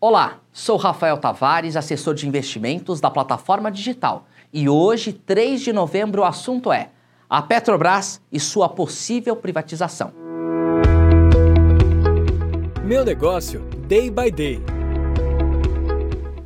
Olá, sou Rafael Tavares, assessor de investimentos da plataforma digital. E hoje, 3 de novembro, o assunto é a Petrobras e sua possível privatização. Meu negócio, day by day.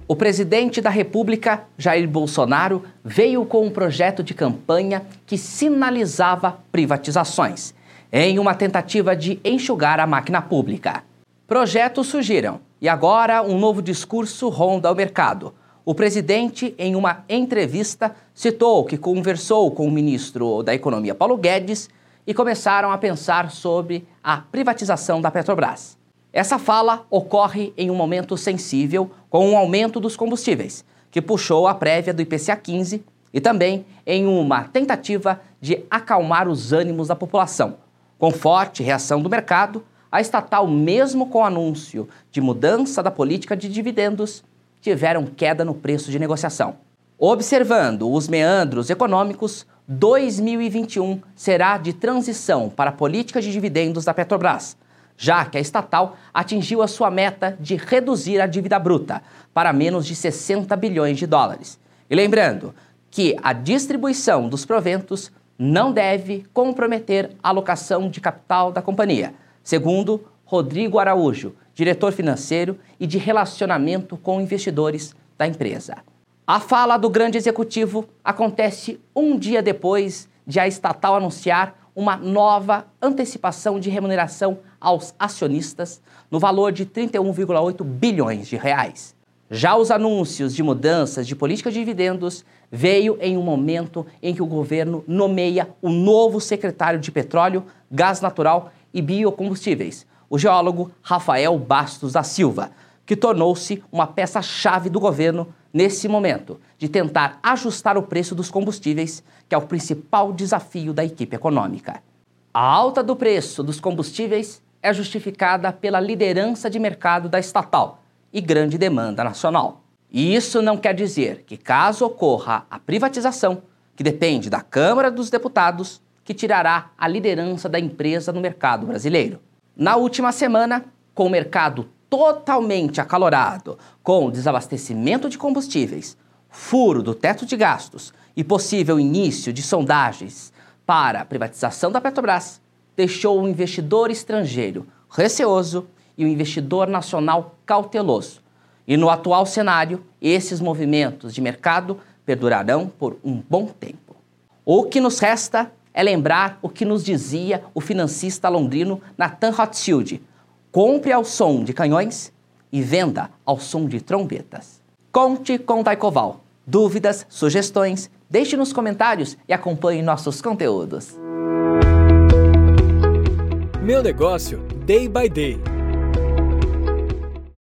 O presidente da República, Jair Bolsonaro, veio com um projeto de campanha que sinalizava privatizações, em uma tentativa de enxugar a máquina pública. Projetos surgiram e agora um novo discurso ronda o mercado. O presidente, em uma entrevista, citou que conversou com o ministro da Economia Paulo Guedes e começaram a pensar sobre a privatização da Petrobras. Essa fala ocorre em um momento sensível com o um aumento dos combustíveis, que puxou a prévia do IPCA 15 e também em uma tentativa de acalmar os ânimos da população. Com forte reação do mercado, a estatal, mesmo com o anúncio de mudança da política de dividendos, tiveram queda no preço de negociação. Observando os meandros econômicos, 2021 será de transição para a política de dividendos da Petrobras, já que a estatal atingiu a sua meta de reduzir a dívida bruta para menos de 60 bilhões de dólares. E lembrando que a distribuição dos proventos não deve comprometer a alocação de capital da companhia, Segundo, Rodrigo Araújo, diretor financeiro e de relacionamento com investidores da empresa. A fala do grande executivo acontece um dia depois de a estatal anunciar uma nova antecipação de remuneração aos acionistas no valor de 31,8 bilhões de reais. Já os anúncios de mudanças de política de dividendos veio em um momento em que o governo nomeia o novo secretário de Petróleo, Gás Natural e biocombustíveis, o geólogo Rafael Bastos da Silva, que tornou-se uma peça-chave do governo nesse momento de tentar ajustar o preço dos combustíveis, que é o principal desafio da equipe econômica. A alta do preço dos combustíveis é justificada pela liderança de mercado da estatal e grande demanda nacional. E isso não quer dizer que, caso ocorra a privatização, que depende da Câmara dos Deputados, que tirará a liderança da empresa no mercado brasileiro. Na última semana, com o mercado totalmente acalorado, com desabastecimento de combustíveis, furo do teto de gastos e possível início de sondagens para a privatização da Petrobras, deixou o investidor estrangeiro receoso e o investidor nacional cauteloso. E no atual cenário, esses movimentos de mercado perdurarão por um bom tempo. O que nos resta é lembrar o que nos dizia o financista londrino Nathan Rothschild: compre ao som de canhões e venda ao som de trombetas. Conte com o Daicoval. Dúvidas, sugestões, deixe nos comentários e acompanhe nossos conteúdos. Meu negócio, day by day.